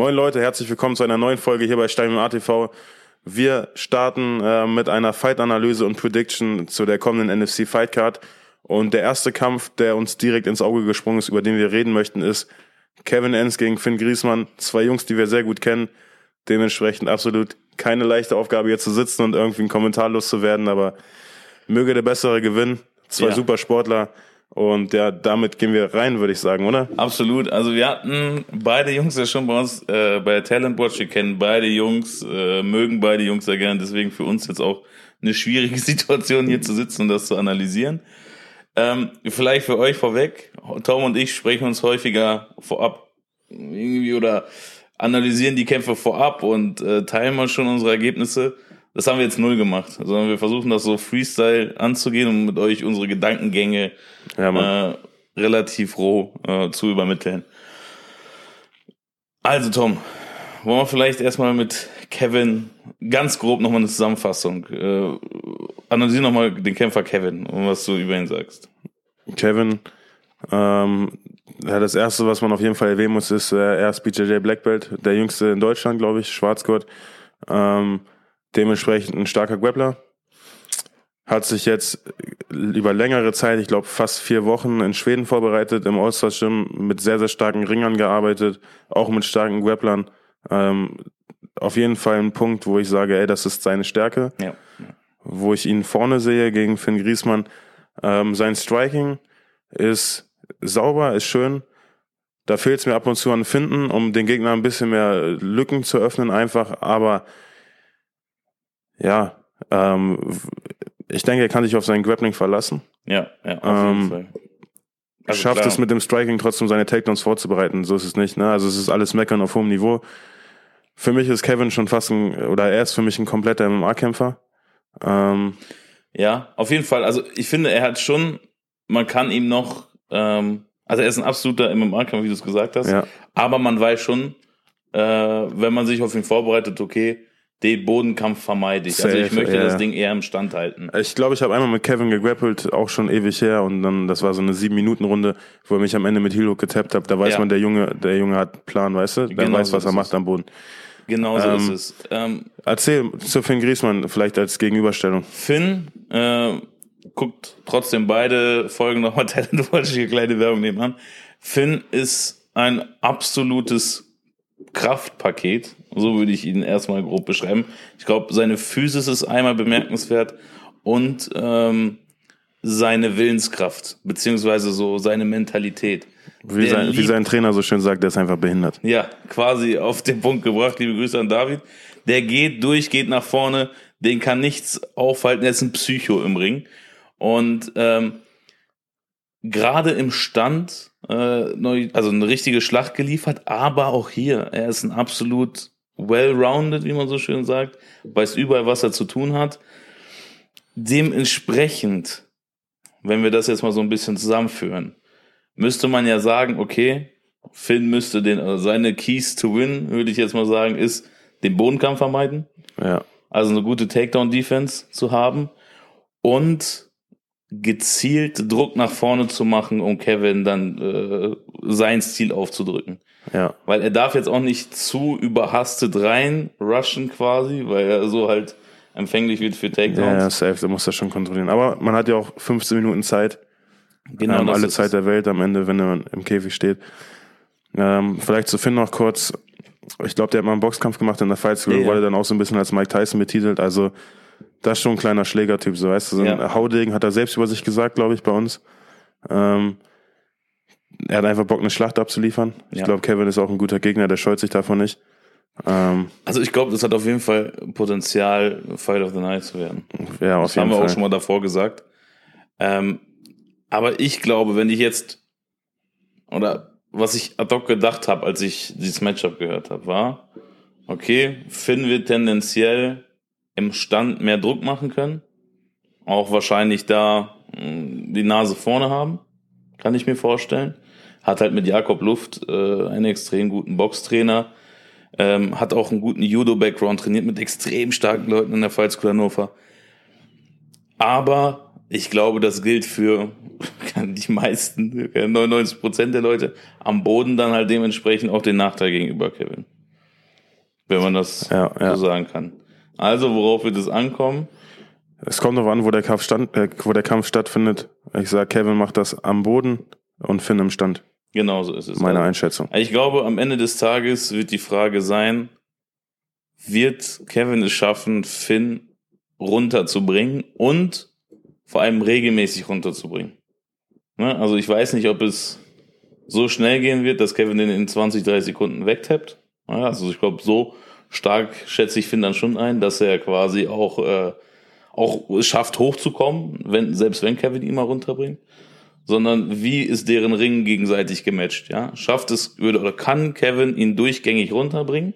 Moin Leute, herzlich willkommen zu einer neuen Folge hier bei Stein ATV. Wir starten äh, mit einer Fight-Analyse und Prediction zu der kommenden NFC Fight Card. Und der erste Kampf, der uns direkt ins Auge gesprungen ist, über den wir reden möchten, ist Kevin Enns gegen Finn Griesmann. Zwei Jungs, die wir sehr gut kennen. Dementsprechend absolut keine leichte Aufgabe, hier zu sitzen und irgendwie einen Kommentar loszuwerden, aber möge der Bessere gewinnen. Zwei Ja. super Sportler. Und ja, damit gehen wir rein, würde ich sagen, oder? Absolut. Also wir hatten beide Jungs ja schon bei uns äh, bei Talent Watch. Wir kennen beide Jungs, äh, mögen beide Jungs sehr gern. Deswegen für uns jetzt auch eine schwierige Situation hier zu sitzen und das zu analysieren. Ähm, vielleicht für euch vorweg. Tom und ich sprechen uns häufiger vorab irgendwie oder analysieren die Kämpfe vorab und äh, teilen mal schon unsere Ergebnisse. Das haben wir jetzt null gemacht, sondern wir versuchen das so Freestyle anzugehen und mit euch unsere Gedankengänge Ja, äh, relativ roh äh, zu übermitteln. Also Tom, wollen wir vielleicht erstmal mit Kevin ganz grob nochmal eine Zusammenfassung. Äh, analysieren nochmal den Kämpfer Kevin und was du über ihn sagst. Kevin, ähm, ja, das erste, was man auf jeden Fall erwähnen muss, ist, äh, er ist BJJ Black Belt, der jüngste in Deutschland, glaube ich, Schwarzgurt. Ähm, dementsprechend ein starker Grappler. Hat sich jetzt über längere Zeit, ich glaube fast vier Wochen in Schweden vorbereitet, im All-Star Gym mit sehr, sehr starken Ringern gearbeitet, auch mit starken Grapplern. Ähm, auf jeden Fall ein Punkt, wo ich sage, ey, das ist seine Stärke Ja. wo ich ihn vorne sehe gegen Finn Griesmann. Ähm, sein Striking ist sauber, ist schön. Da fehlt es mir ab und zu an Finden, um den Gegner ein bisschen mehr Lücken zu öffnen, einfach. Aber ja, ähm, ich denke, er kann sich auf sein Grappling verlassen. Ja, ja, auf Ähm, jeden Fall. Also Schafft klar. es mit dem Striking trotzdem seine Takedowns vorzubereiten. So ist es nicht. Ne? Also es ist alles Meckern auf hohem Niveau. Für mich ist Kevin schon fast ein, oder er ist für mich ein kompletter MMA-Kämpfer. Ähm, Ja, auf jeden Fall. Also ich finde, er hat schon, man kann ihm noch, ähm, also er ist ein absoluter MMA-Kampf, wie du es gesagt hast. ja. Aber man weiß schon, äh, wenn man sich auf ihn vorbereitet, okay, den Bodenkampf vermeide ich. also ich Safe, möchte ja. das Ding eher im Stand halten. Ich glaube, ich habe einmal mit Kevin gegrappelt, auch schon ewig her. Und dann, das war so eine sieben Minuten Runde, wo er mich am Ende mit Hook getappt hat. Da weiß Ja. man, der Junge, der Junge hat Plan, weißt du? Der Genau weiß, so was er macht es. am Boden. Genau so Ähm, ist es. Ähm, Erzähl zu Finn Griesmann vielleicht als Gegenüberstellung. Finn äh, guckt trotzdem beide Folgen nochmal Talent Watch, hier kleine Werbung nebenan. Finn ist ein absolutes Kraftpaket, so würde ich ihn erstmal grob beschreiben. Ich glaube, seine Physis ist einmal bemerkenswert und ähm, seine Willenskraft, beziehungsweise so seine Mentalität. Wie Der sein, wie liebt- sein Trainer so schön sagt, der ist einfach behindert. Ja, quasi auf den Punkt gebracht. Liebe Grüße an David. Der geht durch, geht nach vorne. Den kann nichts aufhalten. Er ist ein Psycho im Ring. Und ähm, gerade im Stand, äh, neu, also eine richtige Schlacht geliefert, aber auch hier, er ist ein absolut well-rounded, wie man so schön sagt, weiß überall, was er zu tun hat. Dementsprechend, wenn wir das jetzt mal so ein bisschen zusammenführen, müsste man ja sagen, okay, Finn müsste den, also seine Keys to win, würde ich jetzt mal sagen, ist den Bodenkampf vermeiden, Ja. also eine gute Takedown-Defense zu haben und gezielt Druck nach vorne zu machen, um Kevin dann äh, sein Stil aufzudrücken. Ja. Weil er darf jetzt auch nicht zu überhastet rein rushen quasi, weil er so halt empfänglich wird für Ja, Takedowns. ja, safe, der muss das schon kontrollieren. Aber man hat ja auch 15 Minuten Zeit. genau, ähm, alle Zeit der Welt am Ende, wenn er im Käfig steht. Ähm, vielleicht zu Finn noch kurz. Ich glaube, der hat mal einen Boxkampf gemacht in der Fight School, Ja, ja. wurde dann auch so ein bisschen als Mike Tyson betitelt. Also, das ist schon ein kleiner Schlägertyp, so weißt du. So ein Ja. Haudegen hat er selbst über sich gesagt, glaube ich, bei uns. Ähm, er hat einfach Bock, eine Schlacht abzuliefern. Ich Ja. glaube, Kevin ist auch ein guter Gegner, der scheut sich davon nicht. Ähm, Also ich glaube, das hat auf jeden Fall Potenzial, Fight of the Night zu werden. ja, auf Das haben jeden wir Fall. auch schon mal davor gesagt. Ähm, aber ich glaube, wenn ich jetzt, oder was ich ad hoc gedacht habe, als ich dieses Matchup gehört habe, war, okay, Finn wird tendenziell im Stand mehr Druck machen können. Auch wahrscheinlich da mh, die Nase vorne haben, kann ich mir vorstellen. Hat halt mit Jakob Luft äh, einen extrem guten Boxtrainer. Ähm, hat auch einen guten Judo-Background, trainiert mit extrem starken Leuten in der School Hannover. Aber ich glaube, das gilt für die meisten, 99 Prozent der Leute am Boden dann halt dementsprechend auch den Nachteil gegenüber Kevin. wenn man das Ja, ja. so sagen kann. Also, worauf wird es ankommen? Es kommt darauf an, wo der Kampf stand, äh, wo der Kampf stattfindet. Ich sag, Kevin macht das am Boden und Finn im Stand. Genau so ist es. Meine Also, Einschätzung. Ich glaube, am Ende des Tages wird die Frage sein, wird Kevin es schaffen, Finn runterzubringen und vor allem regelmäßig runterzubringen? Ne? Also ich weiß nicht, ob es so schnell gehen wird, dass Kevin den in 20, 30 Sekunden wegtappt. Also ich glaube, so stark schätze ich Finn dann schon ein, dass er quasi auch, äh, auch es schafft, hochzukommen, wenn, selbst wenn Kevin ihn mal runterbringt sondern wie ist deren Ring gegenseitig gematcht, ja? Schafft es würde oder kann Kevin ihn durchgängig runterbringen?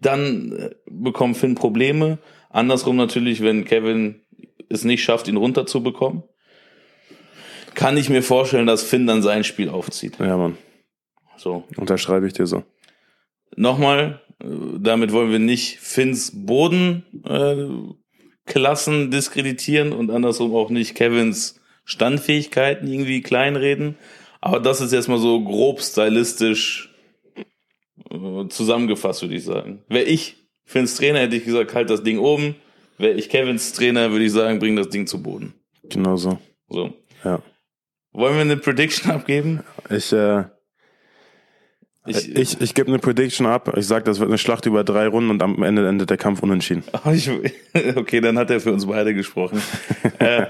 Dann äh, bekommt Finn Probleme. Andersrum natürlich, wenn Kevin es nicht schafft, ihn runterzubekommen, kann ich mir vorstellen, dass Finn dann sein Spiel aufzieht. Ja, Mann. So. Unterschreibe ich dir so. Nochmal, damit wollen wir nicht Finns Bodenklassen äh, diskreditieren und andersrum auch nicht Kevins Standfähigkeiten irgendwie kleinreden. Aber das ist jetzt mal so grob stylistisch äh, zusammengefasst, würde ich sagen. Wäre ich Finns Trainer, hätte ich gesagt, halt das Ding oben. Wäre ich Kevins Trainer, würde ich sagen, bring das Ding zu Boden. Genau so. So. Ja. Wollen wir eine Prediction abgeben? Ich, äh, ich, ich, ich gebe eine Prediction ab. Ich sag, das wird eine Schlacht über drei Runden und am Ende endet der Kampf unentschieden. Okay, dann hat er für uns beide gesprochen. äh,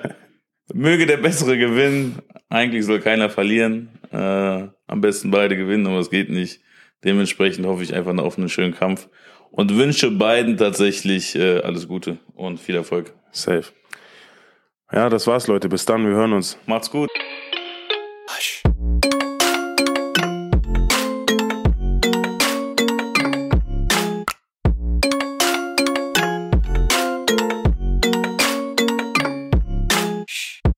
möge der Bessere gewinnen. Eigentlich soll keiner verlieren. Äh, am besten beide gewinnen, aber es geht nicht. Dementsprechend hoffe ich einfach auf einen schönen Kampf und wünsche beiden tatsächlich äh, alles Gute und viel Erfolg. Safe. Ja, das war's, Leute. Bis dann. Wir hören uns. Macht's gut.